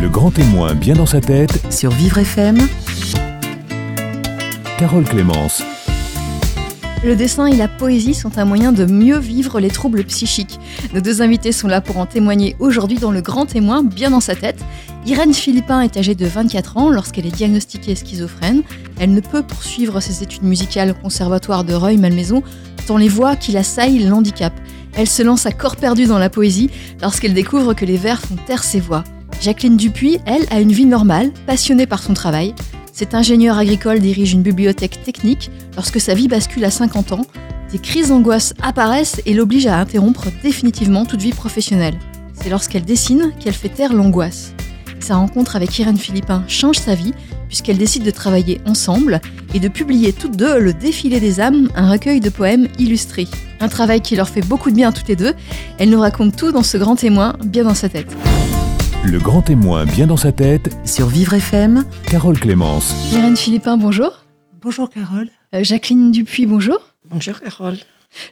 Le grand témoin bien dans sa tête, sur Vivre FM. Carole Clémence. Le dessin et la poésie sont un moyen de mieux vivre les troubles psychiques. Nos deux invités sont là pour en témoigner aujourd'hui dans Le Grand Témoin, bien dans sa tête. Irène Philippin est âgée de 24 ans lorsqu'elle est diagnostiquée schizophrène. Elle ne peut poursuivre ses études musicales au conservatoire de Reuil-Malmaison tant les voix qui l'assaillent l'handicapent. Elle se lance à corps perdu dans la poésie lorsqu'elle découvre que les vers font taire ses voix. Jacqueline Dupuis, elle, a une vie normale, passionnée par son travail. Cet ingénieur agricole dirige une bibliothèque technique. Lorsque sa vie bascule à 50 ans, des crises d'angoisse apparaissent et l'obligent à interrompre définitivement toute vie professionnelle. C'est lorsqu'elle dessine qu'elle fait taire l'angoisse. Sa rencontre avec Irène Philippin change sa vie puisqu'elle décide de travailler ensemble et de publier toutes deux Le Défilé des âmes, un recueil de poèmes illustrés. Un travail qui leur fait beaucoup de bien à toutes les deux. Elle nous raconte tout dans ce grand témoin, bien dans sa tête. Le grand témoin bien dans sa tête, Sur Vivre FM, Carole Clémence. Irène Philippin, bonjour. Bonjour Carole. Euh, Jacqueline Dupuis, bonjour. Bonjour Carole.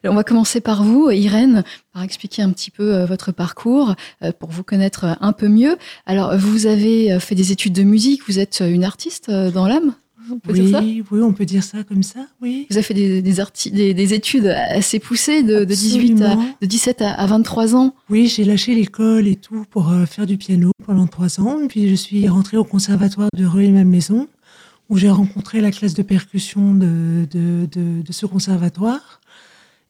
On va commencer par vous, Irène, par expliquer un petit peu euh, votre parcours euh, pour vous connaître un peu mieux. Alors, vous avez fait des études de musique, vous êtes une artiste euh, dans l'âme? On peut dire Oui, ça oui, on peut dire ça comme ça, oui. Vous avez fait des, des, arti- des, des études assez poussées de, de 18 à, de 17 à, à 23 ans. Oui, j'ai lâché l'école et tout pour euh, faire du piano pendant trois ans. Et puis je suis rentrée au conservatoire de Rueil-Malmaison, où j'ai rencontré la classe de percussion de, de, de, de ce conservatoire.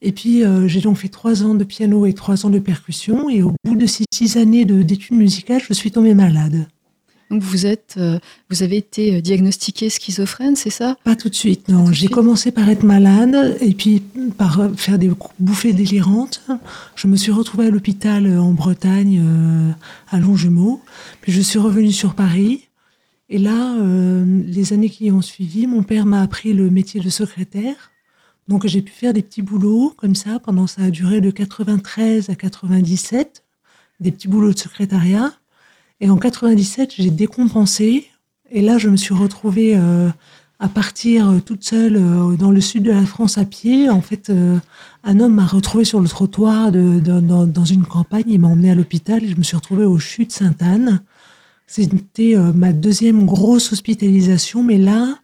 Et puis euh, j'ai donc fait trois ans de piano et trois ans de percussion. Et au bout de ces six années de- d'études musicales, je suis tombée malade. Donc, vous êtes, euh, vous avez été diagnostiquée schizophrène, c'est ça? Pas tout de suite, non. J'ai commencé par être malade et puis par euh, faire des bouffées délirantes. Je me suis retrouvée à l'hôpital euh, en Bretagne, euh, à Longjumeau. Puis je suis revenue sur Paris. Et là, euh, les années qui ont suivi, mon père m'a appris le métier de secrétaire. Donc j'ai pu faire des petits boulots comme ça pendant ça a duré de 93 à 97, des petits boulots de secrétariat. Et en 97, j'ai décompensé. Et là, je me suis retrouvée euh, à partir euh, toute seule euh, dans le sud de la France à pied. En fait, un homme m'a retrouvée sur le trottoir dans, une campagne. Il m'a emmenée à l'hôpital et je me suis retrouvée au CHU de Sainte-Anne. C'était ma deuxième grosse hospitalisation, mais là,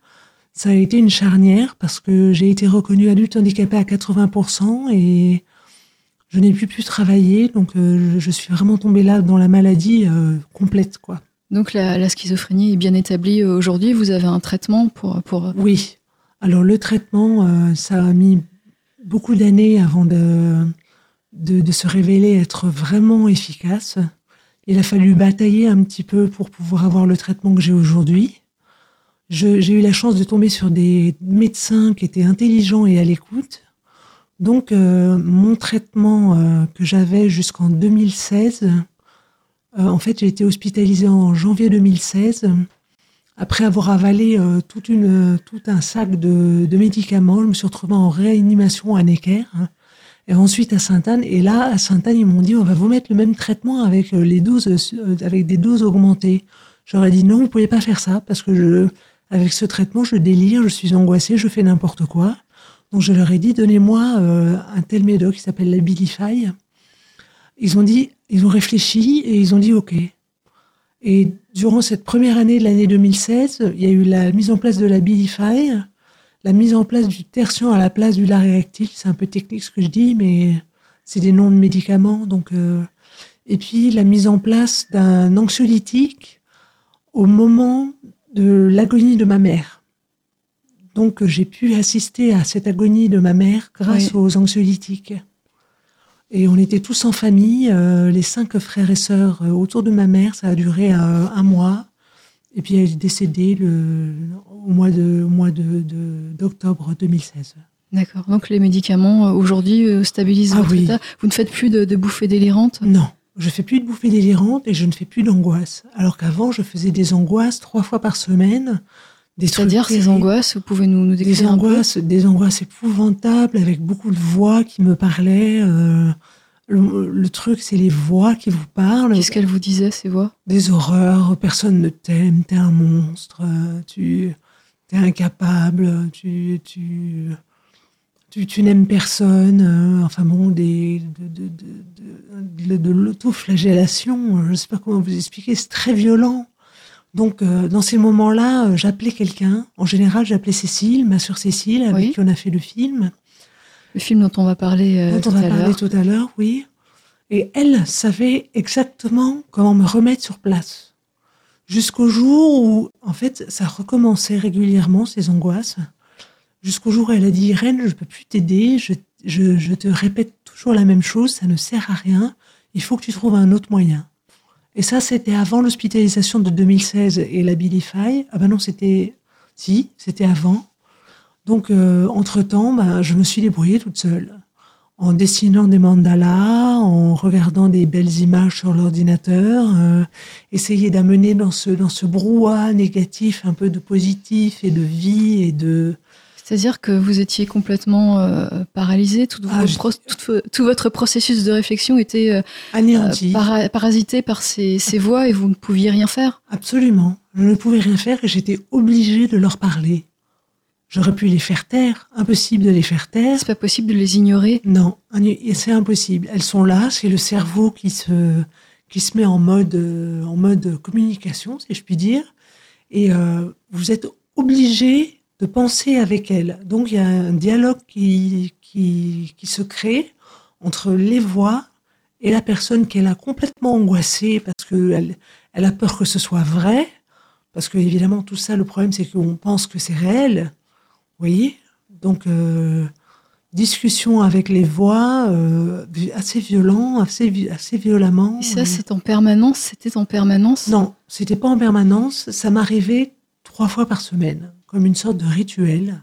ça a été une charnière parce que j'ai été reconnue adulte handicapée à 80% et je n'ai plus pu travailler. Donc, euh, je, suis vraiment tombée là dans la maladie euh, complète, quoi. Donc, la, la schizophrénie est bien établie euh, aujourd'hui. Vous avez un traitement pour, pour Oui. Alors le traitement, euh, ça a mis beaucoup d'années avant de, de, de se révéler être vraiment efficace. Il a fallu batailler un petit peu pour pouvoir avoir le traitement que j'ai aujourd'hui. J'ai eu la chance de tomber sur des médecins qui étaient intelligents et à l'écoute. Donc euh, mon traitement euh, que j'avais jusqu'en 2016, euh, en fait j'ai été hospitalisée en janvier 2016 après avoir avalé tout un sac de, médicaments, je me suis retrouvée en réanimation à Necker. hein, et ensuite à Sainte-Anne. Et là, à Sainte-Anne, ils m'ont dit on va vous mettre le même traitement avec les avec des doses augmentées. J'aurais dit non, vous pouvez pas faire ça parce que avec ce traitement, je délire, je suis angoissée, je fais n'importe quoi. Donc je leur ai dit donnez-moi euh, un tel médoc qui s'appelle la Bilify. Ils ont dit, ils ont réfléchi et ils ont dit ok. Et durant cette première année de l'année 2016, il y a eu la mise en place de la Bilify, la mise en place du tertian à la place du Lariactil. C'est un peu technique ce que je dis, mais c'est des noms de médicaments. Donc, euh, et puis la mise en place d'un anxiolytique au moment de l'agonie de ma mère. Donc j'ai pu assister à cette agonie de ma mère grâce Oui. aux anxiolytiques. Et on était tous en famille, euh, les cinq frères et sœurs euh, autour de ma mère. Ça a duré euh, un mois. Et puis elle est décédée le, au mois de au mois de, de- d'octobre 2016. D'accord. Donc les médicaments aujourd'hui stabilisent Ah votre oui. état. Vous ne faites plus de, de bouffées délirantes? Non, je fais plus de bouffées délirantes et je ne fais plus d'angoisse. Alors qu'avant, je faisais des angoisses trois fois par semaine. C'est-à-dire ces angoisses, vous pouvez nous, nous des décrire un peu angoisses, des angoisses épouvantables avec beaucoup de voix qui me parlaient. euh, le, le truc, c'est les voix qui vous parlent. Qu'est-ce qu'elles vous disaient, ces voix? Des horreurs, personne ne t'aime, t'es un monstre, tu es incapable, tu, tu, tu, tu n'aimes personne, euh, enfin bon, des, de, de, de, de, de l'autoflagellation, euh, je ne sais pas comment vous expliquer, c'est très violent. Donc, euh, dans ces moments-là, euh, j'appelais quelqu'un. En général, j'appelais Cécile, ma sœur Cécile, avec Oui. qui on a fait le film. Le film dont on va parler euh, dont tout on à a parlé l'heure. tout à l'heure, oui. Et elle savait exactement comment me remettre sur place. Jusqu'au jour où, en fait, ça recommençait régulièrement, ces angoisses. Jusqu'au jour où elle a dit, Irène, je ne peux plus t'aider, je, je, je te répète toujours la même chose, ça ne sert à rien, il faut que tu trouves un autre moyen. Et ça, c'était avant l'hospitalisation de 2016 et la Bilify. Ah ben non, c'était... Si, c'était avant. Donc, euh, entre-temps, ben, je me suis débrouillée toute seule. En dessinant des mandalas, en regardant des belles images sur l'ordinateur, euh, essayer d'amener dans ce, dans ce brouhaha négatif un peu de positif et de vie et de... C'est-à-dire que vous étiez complètement euh, paralysé, tout, Ah, vos je- pro- tout, tout votre processus de réflexion était euh, anéanti. para- parasité par ces, ces voix et vous ne pouviez rien faire. Absolument. Je ne pouvais rien faire et j'étais obligée de leur parler. J'aurais pu les faire taire. Impossible de les faire taire. C'est pas possible de les ignorer. Non, c'est impossible. Elles sont là, c'est le cerveau qui se, qui se met en mode, euh, en mode communication, si je puis dire. Et euh, vous êtes obligé de penser avec elles. Donc il y a un dialogue qui, qui, qui se crée entre les voix et la personne est là complètement angoissée parce qu'elle elle a peur que ce soit vrai. Parce que évidemment, tout ça, le problème, c'est qu'on pense que c'est réel. Vous voyez? Donc, euh, discussion avec les voix, euh, assez violent, assez, assez violemment. Et ça, c'est en permanence, c'était en permanence? Non, c'était pas en permanence. Ça m'arrivait trois fois par semaine, comme une sorte de rituel.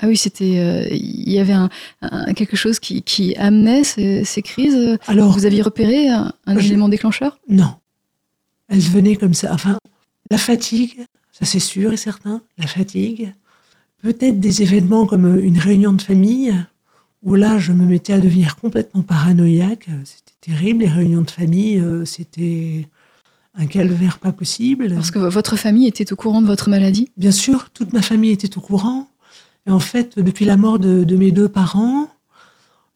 Ah oui, c'était, euh, il y avait un, un- quelque chose qui, qui amenait ces, ces crises. Alors, Vous aviez repéré un, un Je- élément déclencheur? Non. Elle venait comme ça. Enfin, la fatigue, ça c'est sûr et certain, la fatigue. Peut-être des événements comme une réunion de famille, où là, je me mettais à devenir complètement paranoïaque. C'était terrible, les réunions de famille, euh, c'était un calvaire pas possible. Parce que votre famille était au courant de votre maladie? Bien sûr, toute ma famille était au courant. Et en fait, depuis la mort de, de mes deux parents,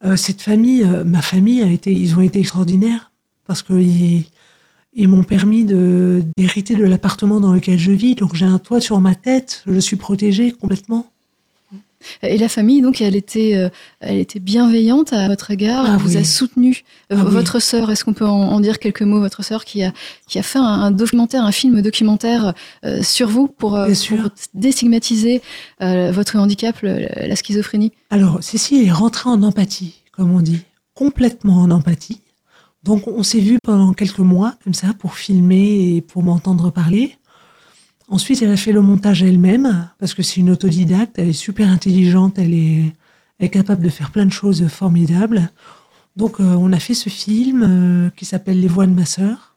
euh, cette famille, euh, ma famille a été, ils ont été extraordinaires parce qu'ils ils m'ont permis de d'hériter de l'appartement dans lequel je vis. Donc j'ai un toit sur ma tête, je suis protégée complètement. Et la famille, donc, elle était, euh, elle était bienveillante à votre égard. Ah elle vous oui. a soutenu. Ah oui. votre sœur, est-ce qu'on peut en, en dire quelques mots Votre sœur qui a, qui a fait un, un documentaire, un film documentaire euh, sur vous pour, euh, pour déstigmatiser euh, votre handicap, le- la schizophrénie? Alors, Cécile est rentrée en empathie, comme on dit, complètement en empathie. Donc, on s'est vu pendant quelques mois, comme ça, pour filmer et pour m'entendre parler. Ensuite, elle a fait le montage elle-même, parce que c'est une autodidacte, elle est super intelligente, elle est, elle est capable de faire plein de choses formidables. Donc, euh, on a fait ce film euh, qui s'appelle Les voix de ma sœur.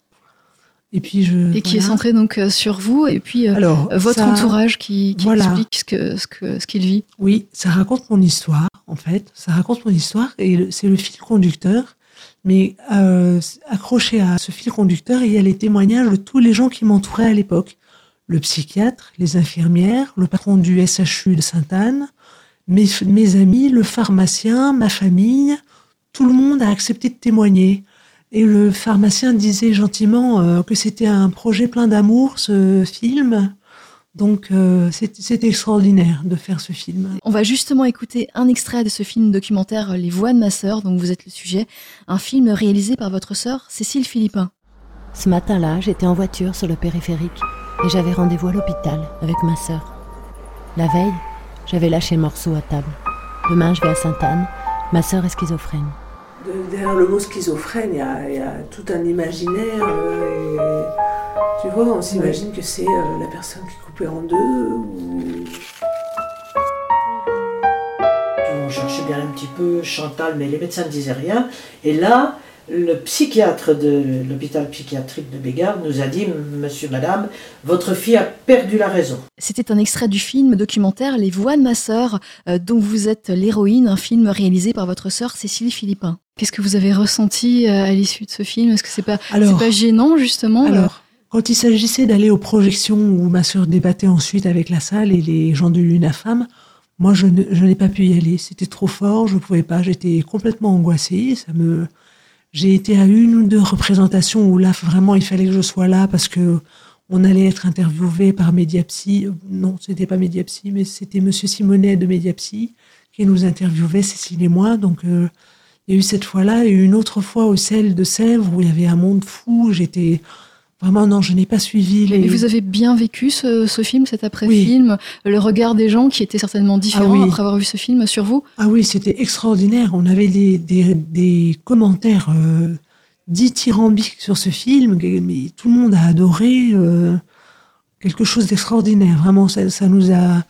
Et puis, je. Et qui est centré donc euh, sur vous et puis Alors, votre ça- entourage qui, qui Voilà. explique ce que ce que ce qu'il vit. Oui, ça raconte mon histoire, en fait. Ça raconte mon histoire et c'est le fil conducteur. Mais euh, accroché à ce fil conducteur, il y a les témoignages de tous les gens qui m'entouraient à l'époque. Le psychiatre, les infirmières, le patron du SHU de Sainte-Anne, mes, mes amis, le pharmacien, ma famille. Tout le monde a accepté de témoigner. Et le pharmacien disait gentiment euh, que c'était un projet plein d'amour, ce film. Donc euh, c'est c'est extraordinaire de faire ce film. On va justement écouter un extrait de ce film documentaire Les voix de ma sœur, dont vous êtes le sujet, un film réalisé par votre sœur Cécile Philippin. Ce matin-là, j'étais en voiture sur le périphérique et j'avais rendez-vous à l'hôpital avec ma sœur. La veille, j'avais lâché le morceau à table. Demain, je vais à Sainte-Anne. Ma sœur est schizophrène. De- derrière le mot schizophrène, il y a, il y a tout un imaginaire. euh, et, tu vois, on s'imagine que c'est euh, la personne qui est coupée en deux. ou- On cherchait bien un petit peu Chantal, mais les médecins ne disaient rien. Et là, le psychiatre de l'hôpital psychiatrique de Bégard nous a dit Monsieur, Madame, votre fille a perdu la raison. C'était un extrait du film documentaire Les voix de ma sœur, euh, dont vous êtes l'héroïne, un film réalisé par votre sœur Cécile Philippin. Qu'est-ce que vous avez ressenti euh, à l'issue de ce film? Est-ce que c'est pas, Alors, pas gênant justement euh, alors quand il s'agissait d'aller aux projections où ma sœur débattait ensuite avec la salle et les gens de l'UNAFAM, Moi, je, ne- je n'ai pas pu y aller. C'était trop fort, je pouvais pas. J'étais complètement angoissée. Ça me, j'ai été à une ou deux représentations où là, vraiment, il fallait que je sois là parce que on allait être interviewé par Mediapsy. Non, c'était pas Mediapsy, mais c'était Monsieur Simonet de Mediapsy qui nous interviewait, Cécile et moi. Donc, euh, il y a eu cette fois-là et une autre fois au sel de Sèvres où il y avait un monde fou. J'étais vraiment non, je n'ai pas suivi les. Mais vous avez bien vécu ce, ce film, cet après-film, le regard des gens qui était certainement différent Ah oui. après avoir vu ce film sur vous? Ah oui, c'était extraordinaire. On avait des, des, des commentaires euh, dithyrambiques sur ce film, mais tout le monde a adoré. euh, quelque chose d'extraordinaire. Vraiment, ça, ça nous a.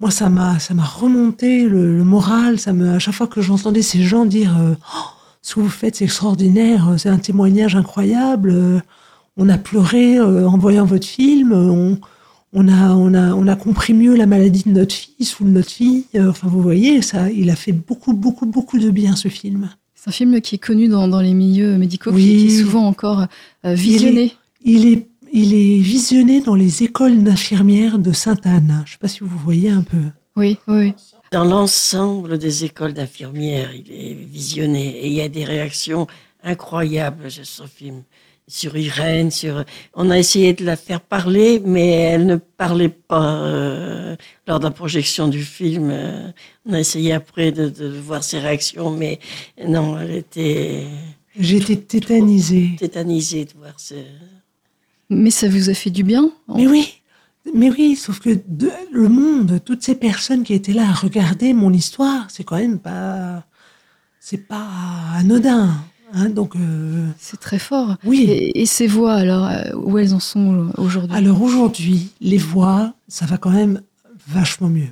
Moi, ça m'a, ça m'a remonté le, le moral. Ça me, à chaque fois que j'entendais ces gens dire euh, Oh, ce que vous faites, c'est extraordinaire, c'est un témoignage incroyable. Euh, on a pleuré euh, en voyant votre film. On, on a, on a, on a compris mieux la maladie de notre fils ou de notre fille. Euh, Enfin, vous voyez, ça, il a fait beaucoup, beaucoup, beaucoup de bien ce film. C'est un film qui est connu dans, dans les milieux médicaux, Oui. qui, qui est souvent encore euh, visionné. Il est, il est visionné dans les écoles d'infirmières de Sainte-Anne. Je ne sais pas si vous voyez un peu. Oui, oui, oui. Dans l'ensemble des écoles d'infirmières, il est visionné et il y a des réactions incroyables sur ce film. Sur Irène, sur. On a essayé de la faire parler, mais elle ne parlait pas euh, lors de la projection du film. Euh, On a essayé après de, de voir ses réactions, mais non, elle était J'étais tétanisée. tétanisée de voir ce. Mais ça vous a fait du bien Mais oui, mais oui, sauf que de- le monde, toutes ces personnes qui étaient là à regarder mon histoire, c'est quand même pas, c'est pas anodin. Hein, donc, euh, C'est très fort. oui. Et, et ces voix, alors, euh, où elles en sont aujourd'hui? Alors aujourd'hui, les voix, ça va quand même vachement mieux.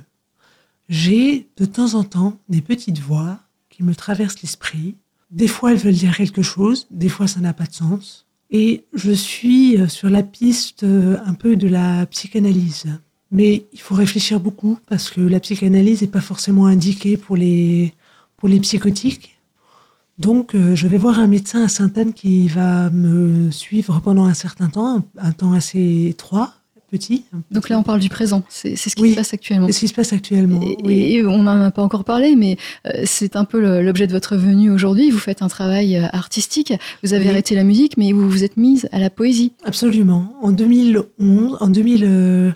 J'ai de temps en temps des petites voix qui me traversent l'esprit. Des fois, elles veulent dire quelque chose, des fois, ça n'a pas de sens. Et je suis euh, sur la piste un peu de la psychanalyse. Mais il faut réfléchir beaucoup parce que la psychanalyse n'est pas forcément indiquée pour les, pour les psychotiques. Donc, euh, je vais voir un médecin à Sainte-Anne qui va me suivre pendant un certain temps, un, temps assez étroit, petit. Donc là, on parle du présent. C'est ce qui Oui. se passe actuellement. C'est ce qui se passe actuellement. Et, oui. et on n'en a pas encore parlé, mais euh, c'est un peu l'objet de votre venue aujourd'hui. Vous faites un travail euh, artistique. Vous avez Oui. arrêté la musique, mais vous vous êtes mise à la poésie. Absolument. En 2011, en 2000. euh,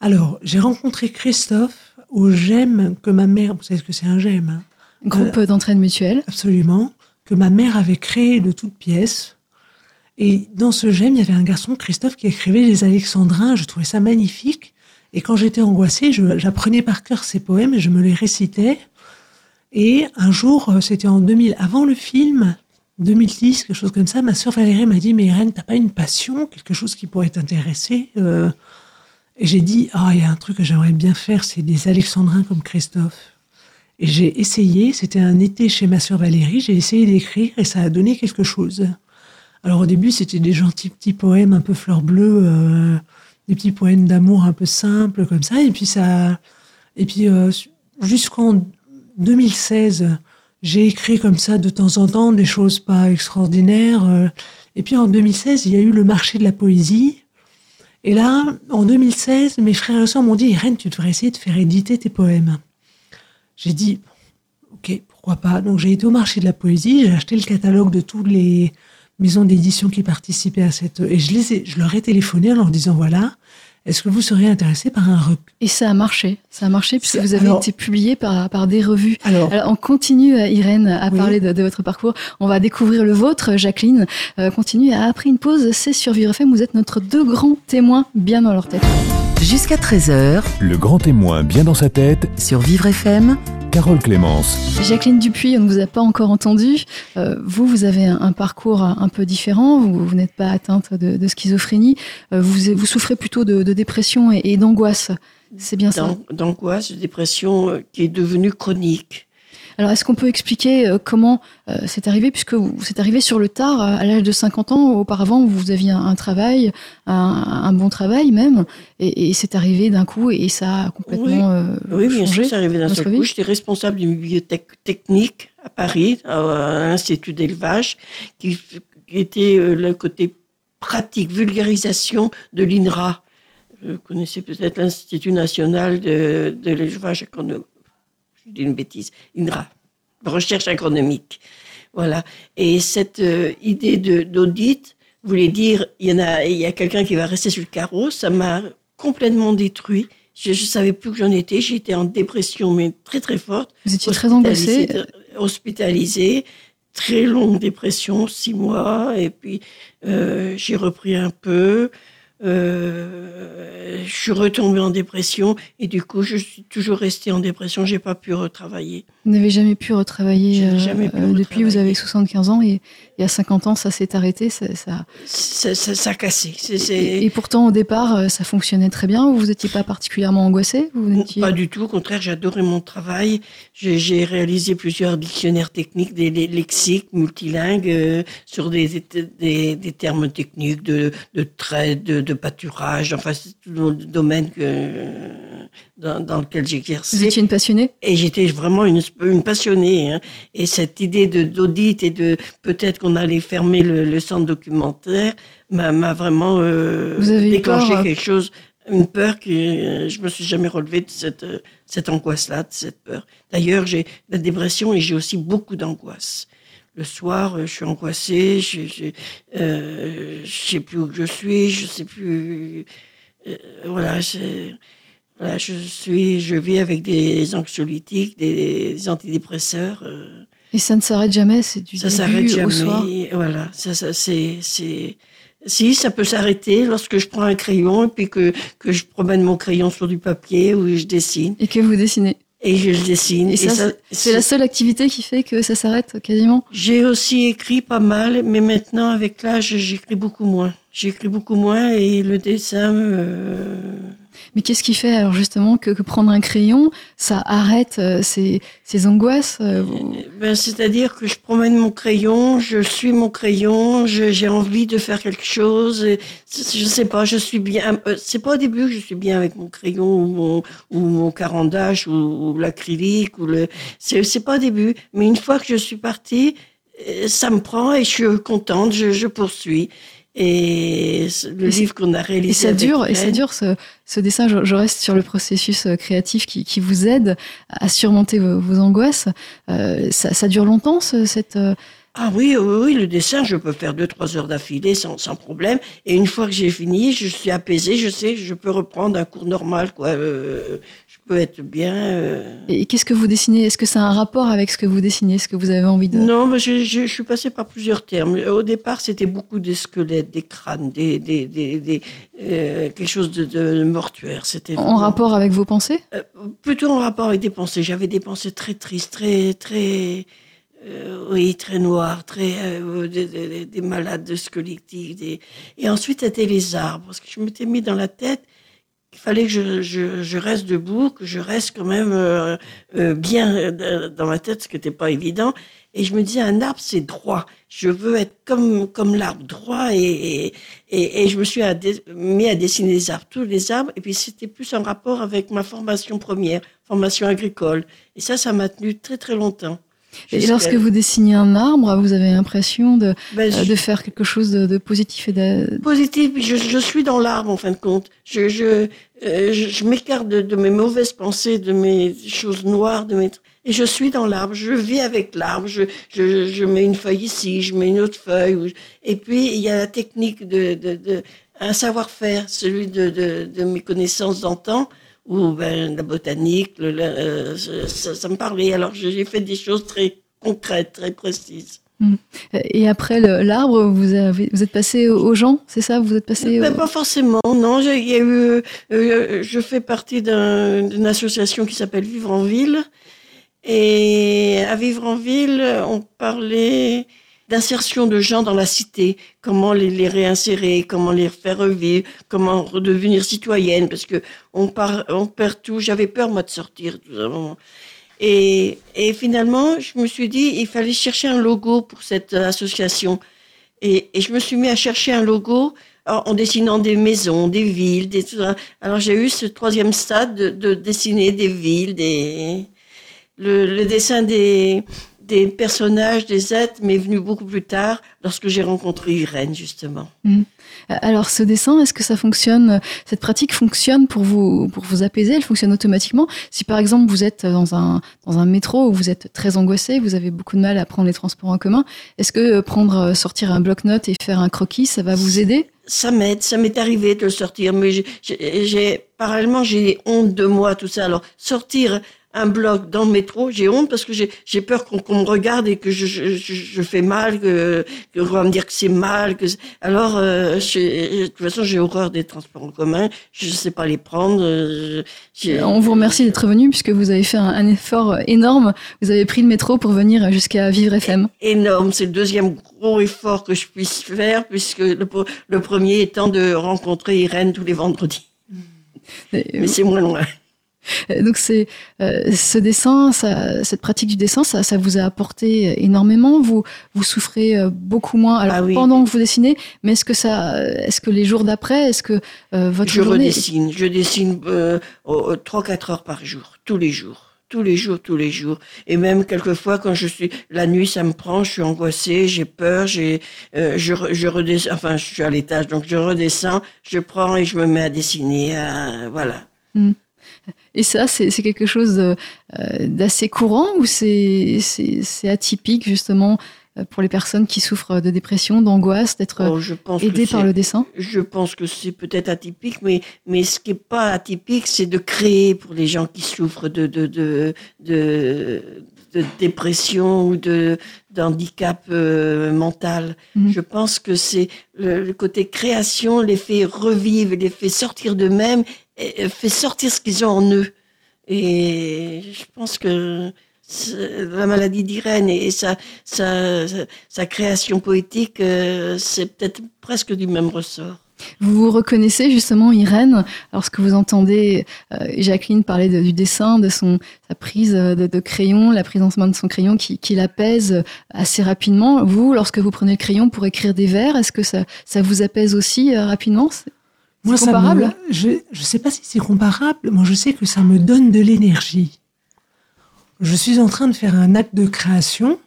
Alors, j'ai rencontré Christophe au GEM que ma mère. Vous savez ce que c'est un GEM hein? Groupe d'entraide mutuelle. Absolument. Que ma mère avait créé de toutes pièces. Et dans ce GEM, il y avait un garçon, Christophe, qui écrivait les Alexandrins. Je trouvais ça magnifique. Et quand j'étais angoissée, je- j'apprenais par cœur ses poèmes et je me les récitais. Et un jour, euh, c'était en 2000, avant le film, 2010, quelque chose comme ça, ma sœur Valérie m'a dit, mais Irène, t'as pas une passion, quelque chose qui pourrait t'intéresser Euh, Et j'ai dit, ah, il y a un truc que j'aimerais bien faire, c'est des Alexandrins comme Christophe. Et j'ai essayé, c'était un été chez ma sœur Valérie, j'ai essayé d'écrire et ça a donné quelque chose. Alors au début, c'était des gentils petits poèmes un peu fleur bleue, euh, des petits poèmes d'amour un peu simples comme ça. Et puis ça, et puis euh, jusqu'en 2016, j'ai écrit comme ça de temps en temps des choses pas extraordinaires. euh. Et puis en 2016, il y a eu le marché de la poésie. Et là, en 2016, mes frères et sœurs m'ont dit, Irène, tu devrais essayer de faire éditer tes poèmes. J'ai dit, ok, pourquoi pas. Donc j'ai été au marché de la poésie, j'ai acheté le catalogue de toutes les maisons d'édition qui participaient à cette... Et je, les ai- je leur ai téléphoné en leur disant, voilà, est-ce que vous seriez intéressé par un recueil Et ça a marché. Ça a marché puisque vous avez alors- été publié par, par des revues. Alors, Alors, on continue, euh, Irène, à Oui. parler de, de votre parcours. On va découvrir le vôtre, Jacqueline. Euh, continue. Après une pause, c'est sur Vivre FM. Vous êtes notre deux grands témoins bien dans leur tête. Jusqu'à 13h Le grand témoin bien dans sa tête, sur Vivre FM. Carole Clémence. Jacqueline Dupuis, on ne vous a pas encore entendu. Euh, vous, vous avez un, un parcours un peu différent. Vous, vous n'êtes pas atteinte de, de schizophrénie. Euh, vous, vous souffrez plutôt de, de dépression et, et d'angoisse. C'est bien ça. d'an- d'angoisse, de dépression euh, qui est devenue chronique. Alors, est-ce qu'on peut expliquer euh, comment euh, c'est arrivé, puisque c'est arrivé sur le tard, euh, à l'âge de 50 ans. Auparavant, vous aviez un, un travail, un, un bon travail même, et, et c'est arrivé d'un coup et ça a complètement Oui, changé. sûr, c'est arrivé d'un seul coup. J'étais responsable d'une bibliothèque technique à Paris, à l'Institut d'élevage, qui, qui était le côté pratique, vulgarisation de l'INRA. Vous connaissez peut-être l'Institut national de, de l'élevage économique. Je dis une bêtise. INRA. Recherche économique. Voilà. Et cette euh, idée d'audit voulait dire, il y en a, il y a quelqu'un qui va rester sur le carreau. Ça m'a complètement détruit. Je ne savais plus où j'en étais. J'étais en dépression, mais très très forte. Vous étiez très angoissée. Hospitalisée. Très longue dépression, six mois. Et puis, euh, j'ai repris un peu. Euh, je suis retombée en dépression et du coup, je suis toujours restée en dépression. J'ai pas pu retravailler. Vous n'avez jamais pu retravailler euh, jamais pu euh, depuis. Vous avez 75 ans et, et à 50 ans, ça s'est arrêté. Ça, ça- Ça, ça, ça a cassé. Et, et pourtant, au départ, euh, ça fonctionnait très bien. Vous n'étiez pas particulièrement angoissé. Vous Pas du tout, au contraire, j'adorais mon travail. J'ai réalisé plusieurs dictionnaires techniques, des, des lexiques multilingues euh, sur des, des, des termes techniques de, de traite, de, de pâturage, enfin, c'est tout le domaine que, dans, dans lequel Vous j'exerçais. étiez une passionnée? Et j'étais vraiment une, une passionnée. Hein. Et cette idée de d'audit et de peut-être qu'on allait fermer le, le centre documentaire m'a m'a vraiment euh, Vous avez déclenché peur, euh, quelque chose, une peur que euh, je me suis jamais relevée de cette euh, cette angoisse-là, de cette peur. D'ailleurs, j'ai la dépression et j'ai aussi beaucoup d'angoisse. Le soir, euh, je suis angoissée, je je, euh, je sais plus où je suis, je sais plus. euh, voilà, c'est. Voilà, je suis, je vis avec des anxiolytiques, des antidépresseurs. euh, Et ça ne s'arrête jamais. C'est du ça début s'arrête au soir? jamais. Voilà, ça, ça, c'est, c'est. Si, ça peut s'arrêter lorsque je prends un crayon et puis que que je promène mon crayon sur du papier ou je dessine Et que vous dessinez? Et je le dessine. Et, ça, c'est la seule activité qui fait que ça s'arrête quasiment. J'ai aussi écrit pas mal, mais maintenant avec l'âge, j'écris beaucoup moins. J'écris beaucoup moins et le dessin. euh, Mais qu'est-ce qui fait alors justement que, prendre un crayon, ça arrête euh, ces, ces angoisses euh, vous- Ben, c'est-à-dire que je promène mon crayon, je suis mon crayon, j'ai envie de faire quelque chose. et Je sais pas, je suis bien. euh, C'est pas au début que je suis bien avec mon crayon ou mon, ou mon carandage ou, l'acrylique ou le. C'est pas au début, mais une fois que je suis partie, ça me prend et je suis contente, je, je poursuis. Et le Et livre qu'on a réalisé. Et ça dure, et ça dure ce, ce dessin. Je, je reste sur le processus euh, créatif qui, qui vous aide à surmonter vos, vos angoisses. Euh, ça, ça dure longtemps, ce- cette. euh, Ah oui, oui, oui, le dessin, je peux faire deux, trois heures d'affilée sans, sans problème. Et une fois que j'ai fini, je suis apaisée, je sais que je peux reprendre un cours normal, quoi. Euh, être bien. euh. Et qu'est-ce que vous dessinez? Est-ce que ça a un rapport avec ce que vous dessinez? Est-ce que vous avez envie de Non, mais je, je, je suis passée par plusieurs termes. Au départ, c'était beaucoup des squelettes, des crânes, des, des, des, des euh, quelque chose de, de mortuaire. C'était en vraiment- rapport avec vos pensées? Euh, plutôt en rapport avec des pensées. J'avais des pensées très tristes, très, très, oui, très noires, très, des, des- des malades de squelettiques. Des... Et ensuite, c'était les arbres. Parce que je m'étais mis dans la tête qu'il fallait que je, je, je reste debout, que je reste quand même euh, euh, bien euh, dans ma tête, ce qui n'était pas évident. Et je me disais, un arbre, c'est droit. Je veux être comme, comme l'arbre, droit. Et, et, et, je me suis à mis à dessiner les arbres, tous les arbres. Et puis, c'était plus en rapport avec ma formation première, formation agricole. Et ça, ça m'a tenu très, très longtemps. Et lorsque vous dessinez un arbre, vous avez l'impression de, Ben, euh, je- de faire quelque chose de, de positif et de... positif. Je, je suis dans l'arbre en fin de compte. Je, je, euh, je, m'écarte de, de mes mauvaises pensées, de mes choses noires, de mes et je suis dans l'arbre. Je vis avec l'arbre. Je, je, je mets une feuille ici, je mets une autre feuille. Et puis il y a la technique de, de, de un savoir-faire, celui de, de, de mes connaissances d'antan ou ben, la botanique. Le, le- euh, ça, ça me parlait. Alors j'ai fait des choses très concrètes, très précises. Et après l'arbre, vous, avez, vous êtes passé aux gens, c'est ça? Vous êtes passé Ben, pas forcément, non. Il y a eu, euh, je fais partie d'un- d'une association qui s'appelle Vivre en Ville. Et à Vivre en Ville, on parlait d'insertion de gens dans la cité, comment les, réinsérer, comment les faire revivre, comment redevenir citoyenne, parce que on, part, on perd tout. J'avais peur, moi, de sortir. Et, et finalement, je me suis dit, il fallait chercher un logo pour cette association. Et, et je me suis mis à chercher un logo en, dessinant des maisons, des villes, des. Alors j'ai eu ce troisième stade de, de dessiner des villes, des le dessin des des personnages, des êtres m'est venu beaucoup plus tard lorsque j'ai rencontré Irène justement. Alors ce dessin, est-ce que ça fonctionne Cette pratique fonctionne pour vous pour vous apaiser? Elle fonctionne automatiquement? Si par exemple vous êtes dans un dans un métro où vous êtes très angoissé, vous avez beaucoup de mal à prendre les transports en commun, est-ce que prendre sortir un bloc-notes et faire un croquis, ça va vous aider? Ça m'aide, ça m'est arrivé de le sortir, mais j'ai parallèlement j'ai honte de moi tout ça. Alors sortir un bloc dans le métro, j'ai honte parce que j'ai peur qu'on me regarde et que je, je, je fais mal, que qu'on va me dire que c'est mal. Que alors, euh, de toute façon, j'ai horreur des transports en commun. Je ne sais pas les prendre. Euh, On vous remercie d'être venu puisque vous avez fait un, effort énorme. Vous avez pris le métro pour venir jusqu'à Vivre FM. Énorme, c'est le deuxième gros effort que je puisse faire puisque le, le premier étant de rencontrer Irène tous les vendredis. Mais c'est moins loin. Euh, donc c'est euh, ce dessin, ça, cette pratique du dessin, ça, ça vous a apporté énormément. Vous vous souffrez euh, beaucoup moins alors ah pendant que vous dessinez, mais est-ce que ça, est-ce que les jours d'après, est-ce que votre je journée redessine, je dessine trois quatre heures par jour, tous les jours tous les jours, tous les jours. Et même quelquefois, quand je suis la nuit, ça me prend, je suis angoissée, j'ai peur, j'ai, je, je redescends, enfin, je suis à l'étage, donc je redescends, je prends et je me mets à dessiner, voilà. Hmm. Et ça, c'est quelque chose euh, d'assez courant ou c'est atypique justement euh, pour les personnes qui souffrent de dépression, d'angoisse, d'être oh, aidées par le dessin? Je pense que c'est peut-être atypique, mais, mais ce qui n'est pas atypique, c'est de créer pour les gens qui souffrent de, de, de, de, dépression ou de d'handicap euh, mental. Mhm. Je pense que c'est le, le, côté création les fait revivre, les fait sortir d'eux-mêmes fait sortir ce qu'ils ont en eux. Et je pense que la maladie d'Irène et sa, sa, sa, création poétique, euh, c'est peut-être presque du même ressort. Vous vous reconnaissez justement, Irène, lorsque vous entendez euh, Jacqueline parler du dessin, de son, sa prise de, crayon, la prise en main de son crayon qui, qui l'apaise assez rapidement. Vous, lorsque vous prenez le crayon pour écrire des vers, est-ce que ça, ça vous apaise aussi euh, rapidement? Moi, comparable? Je ne sais pas si c'est comparable. Moi, je sais que ça me donne de l'énergie. Je suis en train de faire un acte de création.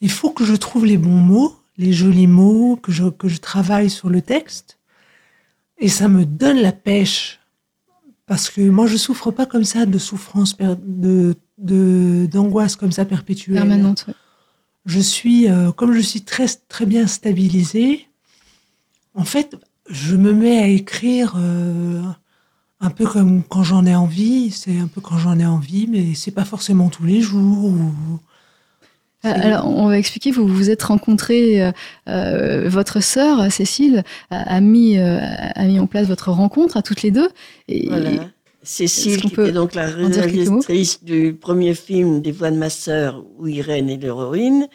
Il faut que je trouve les bons mots, les jolis mots, que je, que je travaille sur le texte. Et ça me donne la pêche. Parce que moi, je souffre pas comme ça de souffrance, de, d'angoisse comme ça perpétuelle. Permanente. Je suis, euh, comme je suis très, très bien stabilisée, en fait, je me mets à écrire euh, un peu comme quand j'en ai envie. C'est un peu quand j'en ai envie, mais c'est pas forcément tous les jours. Alors, on va expliquer, vous vous êtes rencontrés, euh, votre sœur, Cécile, a, mis, a mis en place votre rencontre à toutes les deux. Et, voilà. Cécile, qui était donc la réalisatrice du premier film des voix de ma sœur, où Irène est l'héroïne,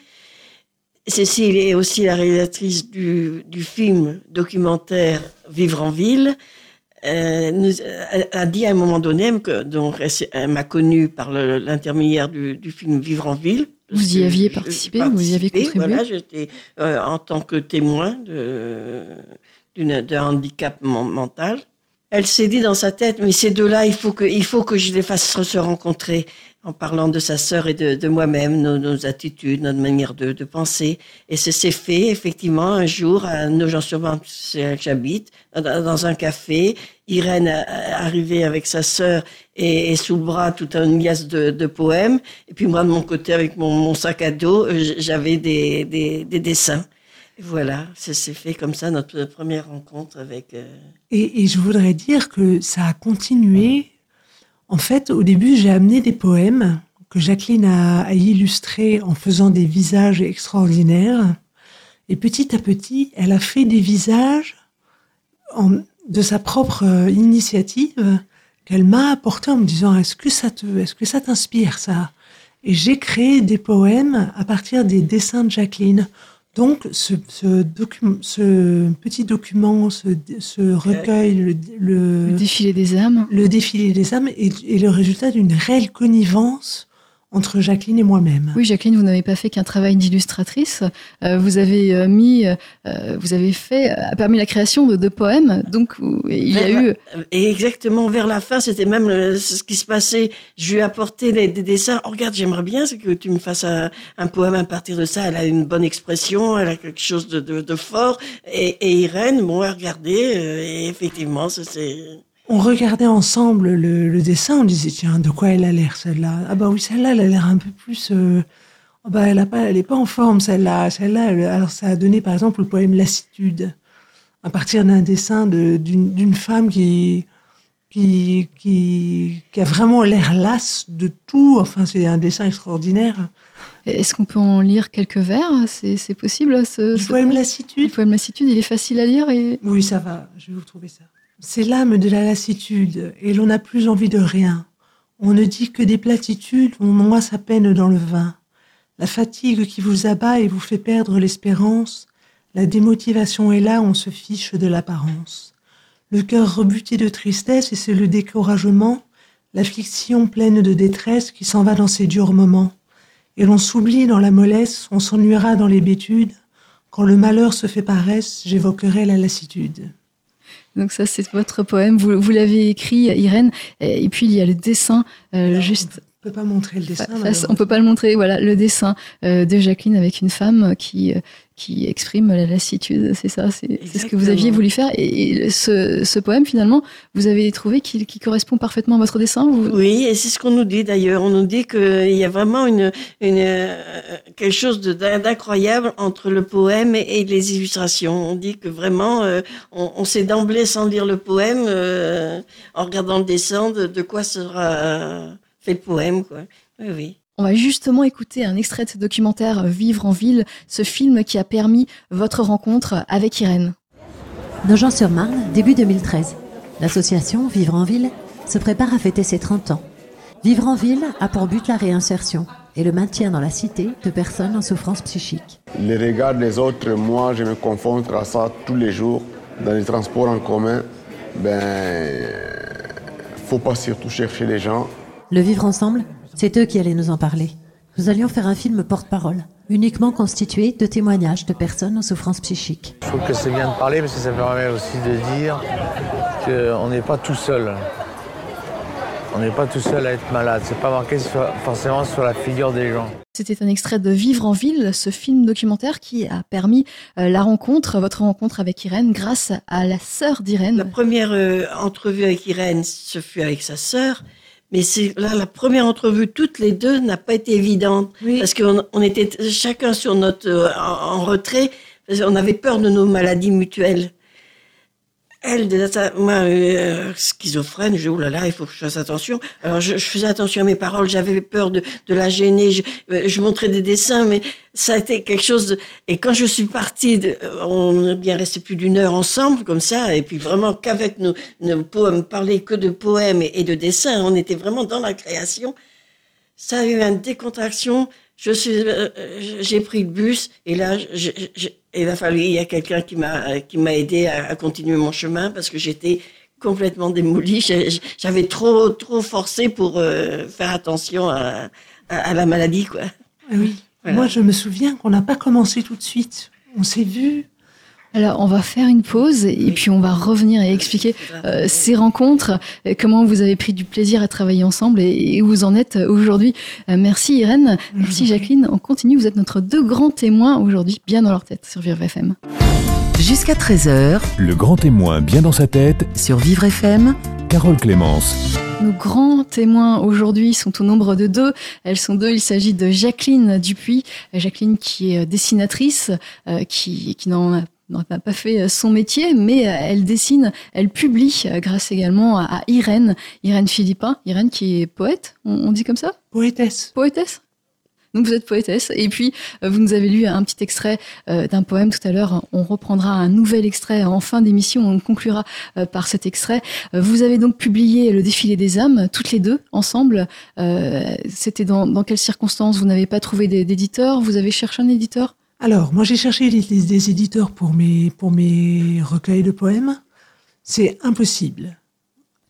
Cécile est aussi la réalisatrice du, du film documentaire Vivre en ville. Euh, nous, elle a dit à un moment donné que donc elle, m'a connue par l'intermédiaire du, du, film Vivre en ville. Vous y aviez participé, vous y avez contribué. Voilà, j'étais euh, en tant que témoin d'un handicap mental. Elle s'est dit dans sa tête, mais ces deux-là, il faut que, il faut que je les fasse se rencontrer en parlant de sa sœur et de, de moi-même, nos, nos, attitudes, notre manière de, de penser. Et c'est fait effectivement un jour à Nogent-sur-Marne, j'habite, dans un café. Irène arrivée avec sa sœur et, et, sous le bras toute une liasse de, de, poèmes. Et puis moi de mon côté avec mon, mon sac à dos, j'avais des, des, des, dessins. Voilà, c'est fait comme ça notre première rencontre avec. Euh... Et, et je voudrais dire que ça a continué en fait, au début, j'ai amené des poèmes que Jacqueline a, illustrés en faisant des visages extraordinaires. Et petit à petit, elle a fait des visages de sa propre euh, initiative qu'elle m'a apporté en me disant est-ce que ça te, est-ce que ça t'inspire ça? Et j'ai créé des poèmes à partir des dessins de Jacqueline. Donc, ce, petit document, ce, recueil, le, défilé des âmes, le défilé des âmes est, le résultat d'une réelle connivence entre Jacqueline et moi-même. Oui, Jacqueline, vous n'avez pas fait qu'un travail d'illustratrice. Euh, vous avez euh, mis, euh, vous avez fait, a permis la création de, de poèmes. Donc, il y a Vers eu. la- Et exactement, vers la fin, c'était même le- ce qui se passait. Je lui ai apporté les- des dessins. Oh, regarde, j'aimerais bien c'est que tu me fasses un, un poème à partir de ça. Elle a une bonne expression, elle a quelque chose de, de, de fort. Et, et Irène, bon, euh, et effectivement, c'est... On regardait ensemble le, le dessin, on disait tiens de quoi elle a l'air celle-là? Ah bah oui celle-là elle a l'air un peu plus euh, oh bah elle a pas elle est pas en forme celle-là. Celle-là elle- alors ça a donné par exemple le poème Lassitude à partir d'un dessin de- d'une d'une femme qui qui, qui qui a vraiment l'air lasse de tout. Enfin c'est un dessin extraordinaire. Est-ce qu'on peut en lire quelques vers? C'est c'est possible ce, le ce poème Le Lassitude? Poème Lassitude, il est facile à lire et Oui, ça va, je vais vous trouver ça. C'est l'âme de la lassitude, et l'on n'a plus envie de rien. On ne dit que des platitudes, on noie sa peine dans le vin. La fatigue qui vous abat et vous fait perdre l'espérance, la démotivation est là, on se fiche de l'apparence. Le cœur rebuté de tristesse, et c'est le découragement, l'affliction pleine de détresse qui s'en va dans ces durs moments. Et l'on s'oublie dans la mollesse, on s'ennuiera dans les. Quand le malheur se fait paresse, j'évoquerai la lassitude. Donc ça c'est votre poème. Vous, vous l'avez écrit, Irène. Et, et puis il y a le dessin euh, juste. On peut pas montrer le dessin. Face- on peut pas le montrer. Voilà, le dessin euh, de Jacqueline avec une femme qui euh, qui exprime la lassitude. C'est ça, c'est ce que vous aviez voulu faire. Et, et ce, ce poème, finalement, vous avez trouvé qu'il qu'il correspond parfaitement à votre dessin. Vous... Oui, et c'est ce qu'on nous dit d'ailleurs. On nous dit qu'il y a vraiment une, une, euh, quelque chose d'incroyable entre le poème et, et les illustrations. On dit que vraiment, euh, on, on sait d'emblée, sans lire le poème, euh, en regardant le dessin, de, de quoi sera euh, fait le poème. Quoi. Oui, oui. On va justement écouter un extrait de ce documentaire euh, Vivre en ville, ce film qui a permis votre rencontre avec Irène. Nogent-sur-Marne, début 2013. L'association Vivre en Ville se prépare à fêter ses 30 ans. Vivre en Ville a pour but la réinsertion et le maintien dans la cité de personnes en souffrance psychique. Les regards des autres, moi, je me confronte à ça tous les jours. Dans les transports en commun, ben, faut pas surtout chercher les gens. Le vivre ensemble, c'est eux qui allaient nous en parler. Nous allions faire un film porte-parole, uniquement constitué de témoignages de personnes en souffrance psychique. Je trouve que c'est bien de parler parce que ça permet aussi de dire qu'on n'est pas tout seul. On n'est pas tout seul à être malade. C'est pas marqué sur- forcément sur la figure des gens. C'était un extrait de Vivre en ville, ce film documentaire qui a permis euh, la rencontre, votre rencontre avec Irène, grâce à la sœur La d'Irène. première euh, entrevue avec Irène, ce fut avec sa sœur. Mais c'est là la première entrevue, toutes les deux, n'a pas été évidente Oui. parce qu'on on était chacun sur notre euh, en, en retrait. parce qu'on avait peur de nos maladies mutuelles. Elle, ça- moi, euh, schizophrène, je oh là là, il faut que je fasse attention. Alors, je, faisais attention à mes paroles, j'avais peur de, de la gêner, je, euh, montrais des dessins, mais ça a été quelque chose. Et quand je suis partie, euh, on est bien resté plus d'une heure ensemble, comme ça, et puis vraiment qu'avec nos, nos poèmes, parler que de poèmes et, et de dessins, on était vraiment dans la création. Ça a eu une décontraction. Je suis, euh, euh, j'ai pris le bus et là, je- je- je- il a fallu, il y a quelqu'un qui m'a qui m'a aidé à, à continuer mon chemin parce que j'étais complètement démolie. J'avais trop trop forcé pour euh, faire attention à, à, à la maladie, quoi. Oui. Voilà. Moi, je me souviens qu'on n'a pas commencé tout de suite. On s'est vu. Alors, on va faire une pause et puis on va revenir et expliquer euh, ces rencontres, euh, comment vous avez pris du plaisir à travailler ensemble et, et où vous en êtes aujourd'hui. Euh, merci Irène, merci Jacqueline. On continue, vous êtes notre deux grands témoins aujourd'hui, bien dans leur tête sur Vivre FM. Jusqu'à 13h Le grand témoin bien dans sa tête, sur Vivre FM. Carole Clémence. Nos grands témoins aujourd'hui sont au nombre de deux. Elles sont deux. Il s'agit de Jacqueline Dupuis. Jacqueline qui est dessinatrice, euh, qui, qui n'en a n'en a pas fait euh, son métier, mais euh, elle dessine, elle publie euh, grâce également à, Irène, Irène Philippin, Irène qui est poète, on, dit comme ça? Poétesse. Poétesse? Donc vous êtes poétesse et puis vous nous avez lu un petit extrait d'un poème tout à l'heure. On reprendra un nouvel extrait en fin d'émission. On conclura par cet extrait. Vous avez donc publié le défilé des âmes toutes les deux ensemble. C'était dans, dans quelles circonstances? Vous n'avez pas trouvé d'é- d'éditeur? Vous avez cherché un éditeur? Alors, moi, j'ai cherché des, des- éditeurs pour mes, pour mes recueils de poèmes. C'est impossible.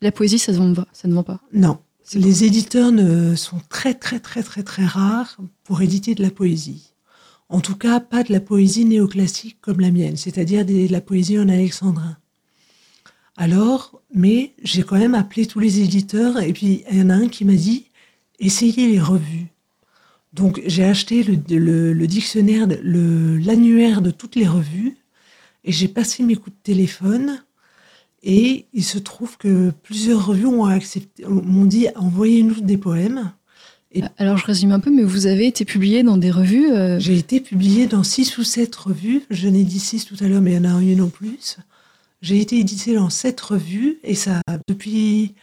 La poésie, ça ne vend pas. Ça ne vend pas. Non. Les éditeurs ne, sont très très très très très rares pour éditer de la poésie. En tout cas, pas de la poésie néoclassique comme la mienne, c'est-à-dire de la poésie en alexandrin. Alors, mais j'ai quand même appelé tous les éditeurs et puis il y en a un qui m'a dit essayez les revues. Donc j'ai acheté le, le dictionnaire, l'annuaire de toutes les revues et j'ai passé mes coups de téléphone et il se trouve que plusieurs revues ont accepté, m'ont dit envoyez-nous des poèmes. Et Alors je résume un peu, mais vous avez été publié dans des revues euh, J'ai été publié dans six ou sept revues. Je n'ai dit six tout à l'heure, mais il y en a une en plus. J'ai été édité dans sept revues et ça depuis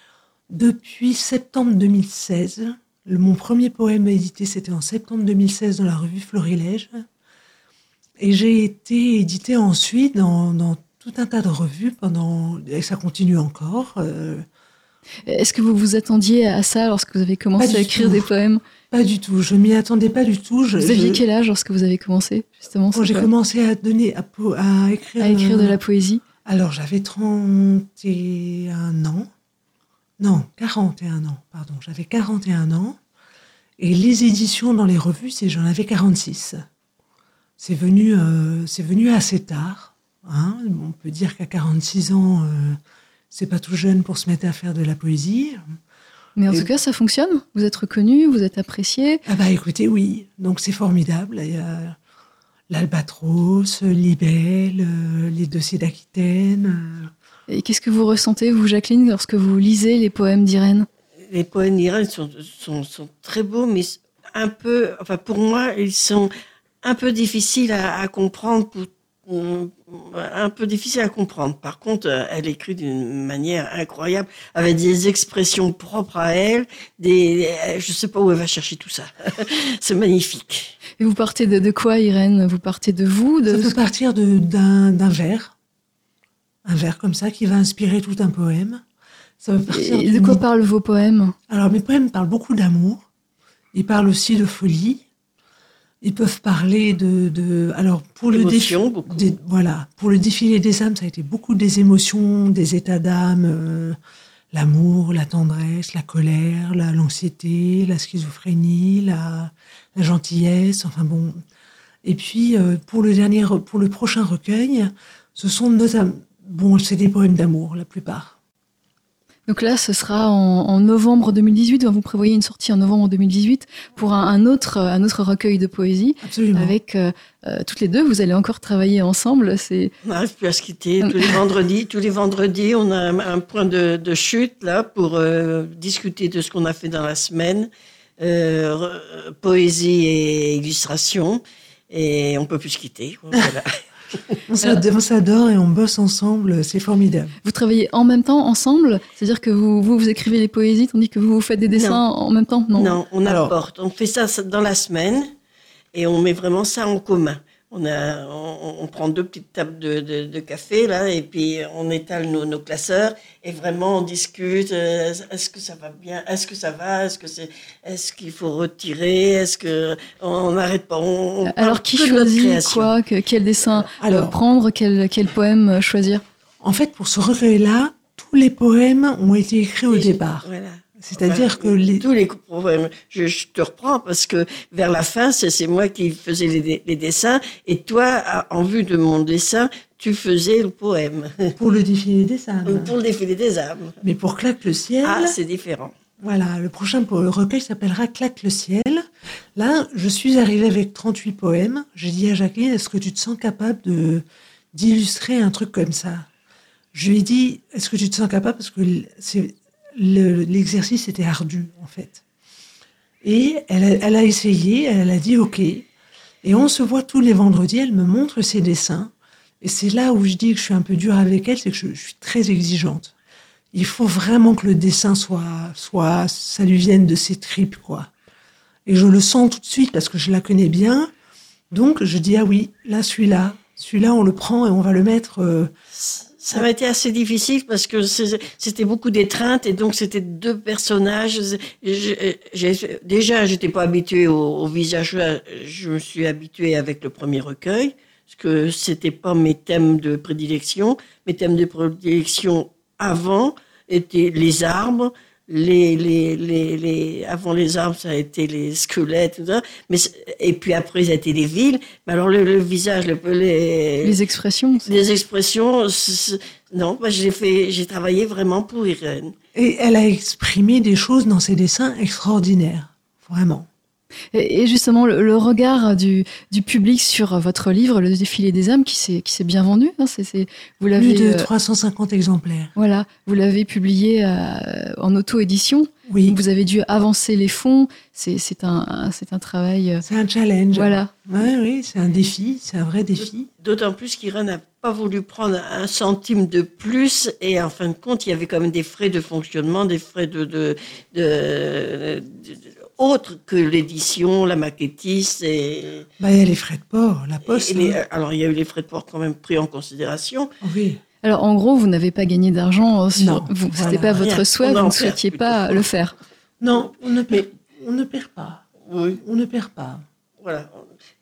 depuis septembre 2016. Mon premier poème édité, c'était en septembre 2016 dans la revue Florilège. Et j'ai été édité ensuite dans, tout un tas de revues pendant et ça continue encore. Euh. Est-ce que vous vous attendiez à ça lorsque vous avez commencé à écrire des poèmes? Pas du tout. Je m'y attendais pas du tout. vous aviez quel âge lorsque vous avez commencé justement Quand j'ai commencé à donner à, à écrire à écrire de la poésie? Alors, j'avais 31 ans. Non, 41 ans, pardon. J'avais 41 ans. Et les éditions dans les revues, c'est j'en avais 46. C'est venu, euh, c'est venu assez tard. Hein. On peut dire qu'à 46 ans, euh, c'est pas tout jeune pour se mettre à faire de la poésie. Mais en tout cas, ça fonctionne. Vous êtes reconnu, vous êtes apprécié. Ah bah écoutez, oui. Donc c'est formidable. Il y a l'Albatros, Libelle, euh, les dossiers d'Aquitaine. Et qu'est-ce que vous ressentez, vous, Jacqueline, lorsque vous lisez les poèmes d'Irène? Les poèmes d'Irène sont, sont, très beaux, mais un peu, enfin pour moi, ils sont un peu difficiles à, comprendre un peu difficile à comprendre. Par contre, euh, elle écrit d'une manière incroyable, avec des expressions propres à elle. Des, je sais pas où elle va chercher tout ça. C'est magnifique. Et vous partez de, quoi, Irène? Vous partez de vous de... Ça peut partir d'un vers, un vers comme ça qui va inspirer tout un poème. Ça Et de quoi parlent vos poèmes Alors mes poèmes parlent beaucoup d'amour. Ils parlent aussi de folie. Ils peuvent parler de, de alors pour le défilé, voilà, pour le défilé des âmes, ça a été beaucoup des émotions, des états d'âme, euh, l'amour, la tendresse, la colère, la l'anxiété, la schizophrénie, la, la gentillesse, enfin bon. Et puis euh, pour le dernier, pour le prochain recueil, ce sont notamment, bon, c'est des poèmes d'amour la plupart. Donc là, ce sera en, novembre 2018. Vous prévoyez une sortie en novembre 2018 pour un, autre, un autre recueil de poésie. Absolument. Avec euh, euh, toutes les deux, vous allez encore travailler ensemble. C'est. On n'arrive plus à se quitter. Tous les vendredis, tous les vendredis, on a un, point de, chute là pour euh, discuter de ce qu'on a fait dans la semaine, poésie et illustration, et on peut plus se quitter. Voilà. on s'adore et on bosse ensemble, c'est formidable. Vous travaillez en même temps ensemble C'est-à-dire que vous, vous, écrivez les poésies tandis que vous, faites des dessins en même temps? Non, non on apporte. On fait ça dans la semaine et on met vraiment ça en commun on, a, on, prend deux petites tables de, de, café là et puis on étale nos, nos classeurs et vraiment on discute. Euh, est-ce que ça va bien Est-ce que ça va Est-ce que c'est Est-ce qu'il faut retirer Est-ce que on n'arrête pas Alors qui choisit quoi Quel dessin Alors, prendre Quel, quel poème choisir? En fait, pour ce recueil-là, tous les poèmes ont été écrits au départ. Voilà. C'est-à-dire que les... tous les problèmes, je, te reprends parce que vers la fin, c'est moi qui faisais les, dessins et toi, en vue de mon dessin, tu faisais le poème. Pour le défilé des âmes. Pour le défilé des âmes. Mais pour Claque le ciel. Ah, c'est différent. Voilà, le prochain recueil s'appellera Claque le ciel. Là, je suis arrivée avec 38 poèmes. J'ai dit à Jacqueline, est-ce que tu te sens capable de d'illustrer un truc comme ça? Je lui ai dit, est-ce que tu te sens capable? Parce que c'est l'exercice était ardu, en fait. Et elle, a essayé, elle a dit OK. Et on se voit tous les vendredis, elle me montre ses dessins. Et c'est là où je dis que je suis un peu dure avec elle, c'est que je, suis très exigeante. Il faut vraiment que le dessin soit, soit, ça lui vienne de ses tripes, quoi. Et je le sens tout de suite parce que je la connais bien. Donc je dis ah oui, là celui-là, celui-là on le prend et on va le mettre. Euh, ça m'a été assez difficile parce que c'était beaucoup d'étreinte et donc c'était deux personnages. déjà, j'étais pas habituée au, visage. Je me suis habituée avec le premier recueil parce que c'était pas mes thèmes de prédilection. Mes thèmes de prédilection avant étaient les arbres, les, les, les, les, avant les arbres, ça a été les squelettes, tout ça. Mais, et puis après, ça a été les villes. Mais alors, le, visage, le, les, les expressions. Les expressions, non, bah, j'ai fait, j'ai travaillé vraiment pour Irène. Et elle a exprimé des choses dans ses dessins extraordinaires. Vraiment. Et justement, le, regard du, du, public sur votre livre, Le défilé des âmes, qui s'est bien vendu. Hein, vous l'avez Plus de 350 euh, exemplaires. Voilà, vous l'avez publié euh, en auto-édition. Oui. Vous avez dû avancer les fonds. C'est un, c'est un travail. Euh, c'est un challenge. Voilà. Ouais, oui, c'est un défi, c'est un vrai défi. D'autant plus qu'Irène n'a pas voulu prendre un centime de plus et en fin de compte, il y avait quand même des frais de fonctionnement, des frais de, de, de autre que l'édition, la maquettiste et. Bah, il y a les frais de port, la poste. Hein. alors, il y a eu les frais de port quand même pris en considération. Oui. Alors, en gros, vous n'avez pas gagné d'argent. Sur... Vous, c'était pas votre souhait, vous ne souhaitiez pas le faire. Non, on ne, perd, on ne perd pas. Oui. On ne perd pas. Voilà.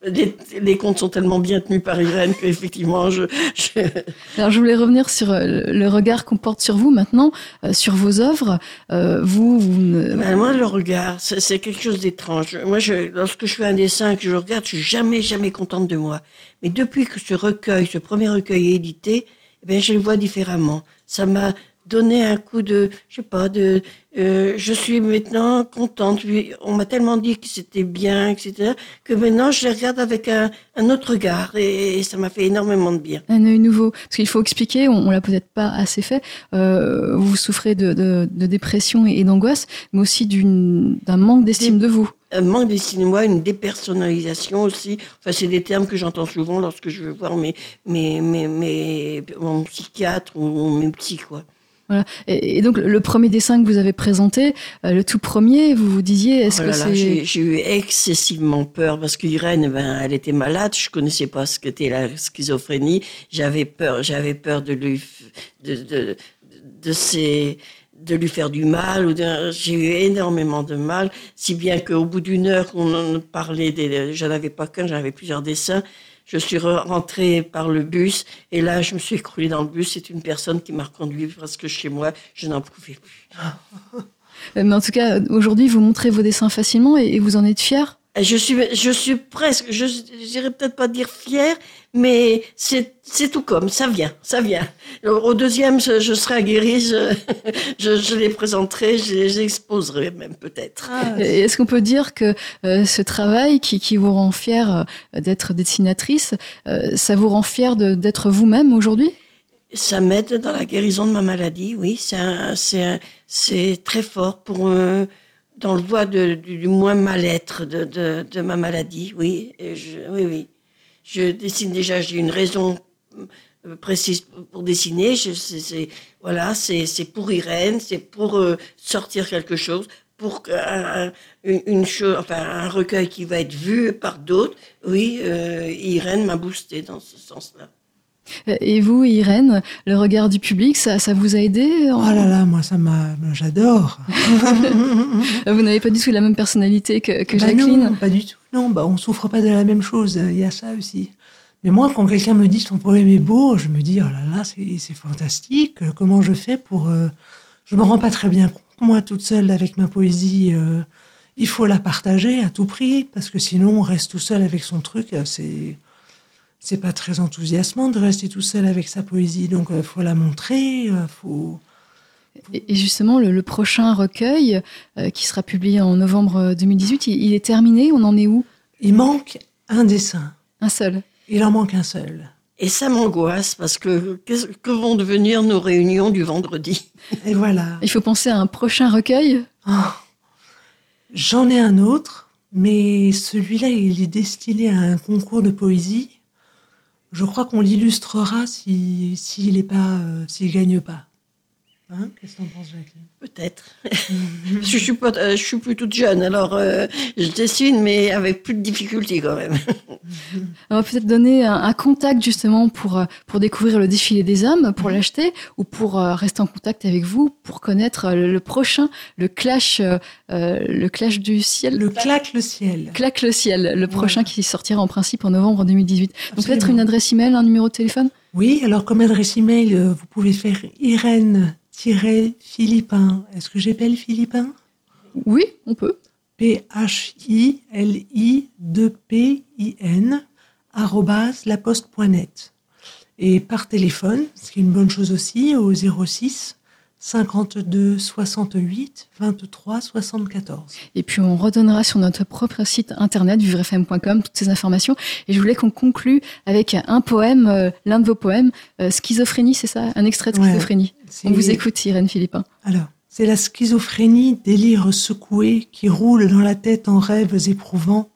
Les, comptes sont tellement bien tenus par Irène qu'effectivement, je, je... Alors, je voulais revenir sur euh, le regard qu'on porte sur vous maintenant, euh, sur vos œuvres. Euh, vous, vous ben, moi, le regard, c'est quelque chose d'étrange. Moi, je, lorsque je fais un dessin que je regarde, je suis jamais, jamais contente de moi. Mais depuis que ce recueil, ce premier recueil est édité, eh bien, je le vois différemment. Ça m'a donner un coup de, je sais pas, de, euh, je suis maintenant contente. On m'a tellement dit que c'était bien, etc., que maintenant je les regarde avec un, un autre regard et, ça m'a fait énormément de bien. Un œil nouveau, parce qu'il faut expliquer, on, on l'a peut-être pas assez fait. Euh, vous souffrez de, de, de dépression et, d'angoisse, mais aussi d'un manque d'estime de vous. Un manque d'estime de moi, une dépersonnalisation aussi. Enfin, c'est des termes que j'entends souvent lorsque je veux voir mes, mes, mes, mes mon psychiatre ou mes psy, quoi. Et, donc le premier dessin que vous avez présenté, euh, le tout premier, vous vous disiez, est-ce oh que c'est J'ai eu excessivement peur parce qu'Irène, ben, elle était malade, je connaissais pas ce qu'était la schizophrénie, j'avais peur, j'avais peur de lui, de, de, de de lui faire du mal. J'ai eu énormément de mal, si bien qu'au bout d'une heure qu'on en parlait, des, j'en avais pas qu'un, j'en avais plusieurs dessins. Je suis rentrée par le bus et là, je me suis écroulée dans le bus. C'est une personne qui m'a reconduit parce que chez moi, je n'en pouvais plus. Mais en tout cas, aujourd'hui, vous montrez vos dessins facilement et vous en êtes fier je suis, je suis presque, je dirais peut-être pas dire fier, mais c'est, c'est tout comme, ça vient, ça vient. Au deuxième, je, serai aguerrie, je, je, les présenterai, je les exposerai même peut-être. Ah, est-ce qu'on peut dire que euh, ce travail qui, qui vous rend fier euh, d'être dessinatrice, euh, ça vous rend fier d'être vous-même aujourd'hui? Ça m'aide dans la guérison de ma maladie, oui. C'est, c'est, c'est très fort pour dans le voie du, moins mal-être de, ma maladie, oui. je, oui, oui. Je dessine déjà, j'ai une raison euh, précise pour dessiner. Je, c'est, voilà, c'est, pour Irène, c'est pour euh, sortir quelque chose, pour un, une, chose, enfin un recueil qui va être vu par d'autres. Oui, euh, Irène m'a boosté dans ce sens-là. Et vous, Irène, le regard du public, ça, ça vous a aidé Oh là là, moi, ça m'a, j'adore. vous n'avez pas du tout la même personnalité que, que bah Jacqueline Non, pas du tout. Non, bah, on souffre pas de la même chose. Il y a ça aussi. Mais moi, quand quelqu'un me dit ton poème est beau, je me dis, oh là là, c'est fantastique. Comment je fais pour... Euh... Je me rends pas très bien compte, moi, toute seule, avec ma poésie. Euh... Il faut la partager à tout prix, parce que sinon, on reste tout seul avec son truc. C'est c'est pas très enthousiasmant de rester tout seul avec sa poésie. Donc, il euh, faut la montrer, euh, faut. Et justement, le, prochain recueil, euh, qui sera publié en novembre 2018, il, est terminé. On en est où? Il manque un dessin. Un seul. Il en manque un seul. Et ça m'angoisse parce que que vont devenir nos réunions du vendredi? Et voilà. Il faut penser à un prochain recueil? Ah. J'en ai un autre, mais celui-là, il est destiné à un concours de poésie je crois qu'on l'illustrera s'il si, n'est pas, euh, s'il gagne pas. Hein Qu'est-ce que t'en penses, Jacqueline? Peut-être. je suis pas, euh, je suis plus toute jeune, alors euh, je dessine, mais avec plus de difficultés quand même. On va peut-être donner un, contact justement pour euh, pour découvrir le défilé des âmes, pour l'acheter, ou pour rester en contact avec vous, pour connaître le, prochain, le clash, le clash du ciel. Le claque le ciel. Claque le ciel, le prochain qui sortira en principe en novembre 2018. Donc peut-être une adresse email, un numéro de téléphone? Oui, alors comme adresse email, vous pouvez faire Irène Philippin. Est-ce que j'appelle Philippin? Oui, on peut. P-H-I-L-I-2-P-I-N, arrobase laposte.net. Et par téléphone, ce qui est une bonne chose aussi, au 06 52 68 23 74. Et puis on redonnera sur notre propre site internet vivrefm.com toutes ces informations. Et je voulais qu'on conclue avec un poème, euh, l'un de vos poèmes, euh, Schizophrénie, c'est ça? Un extrait de Schizophrénie. On vous écoute, Irène Philippin. Alors, c'est la schizophrénie, délire secoué qui roule dans la tête en rêves éprouvants,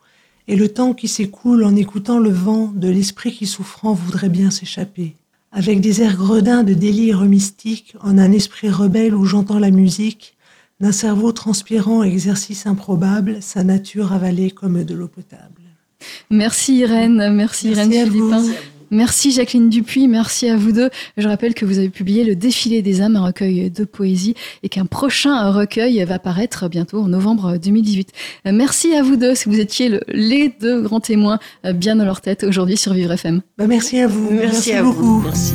et le temps qui s'écoule en écoutant le vent de l'esprit qui souffrant voudrait bien s'échapper. Avec des airs gredins de délire mystique, en un esprit rebelle où j'entends la musique, d'un cerveau transpirant exercice improbable, sa nature avalée comme de l'eau potable. Merci Irène, merci, Merci Irène Philippin. Merci Jacqueline Dupuis, merci à vous deux. Je rappelle que vous avez publié Le Défilé des âmes, un recueil de poésie, et qu'un prochain recueil va paraître bientôt en novembre 2018. Euh, Merci à vous deux, si vous étiez le- les deux grands témoins euh, bien dans leur tête aujourd'hui sur Vivre FM. Bah, merci à vous. Merci, à beaucoup. vous. Merci.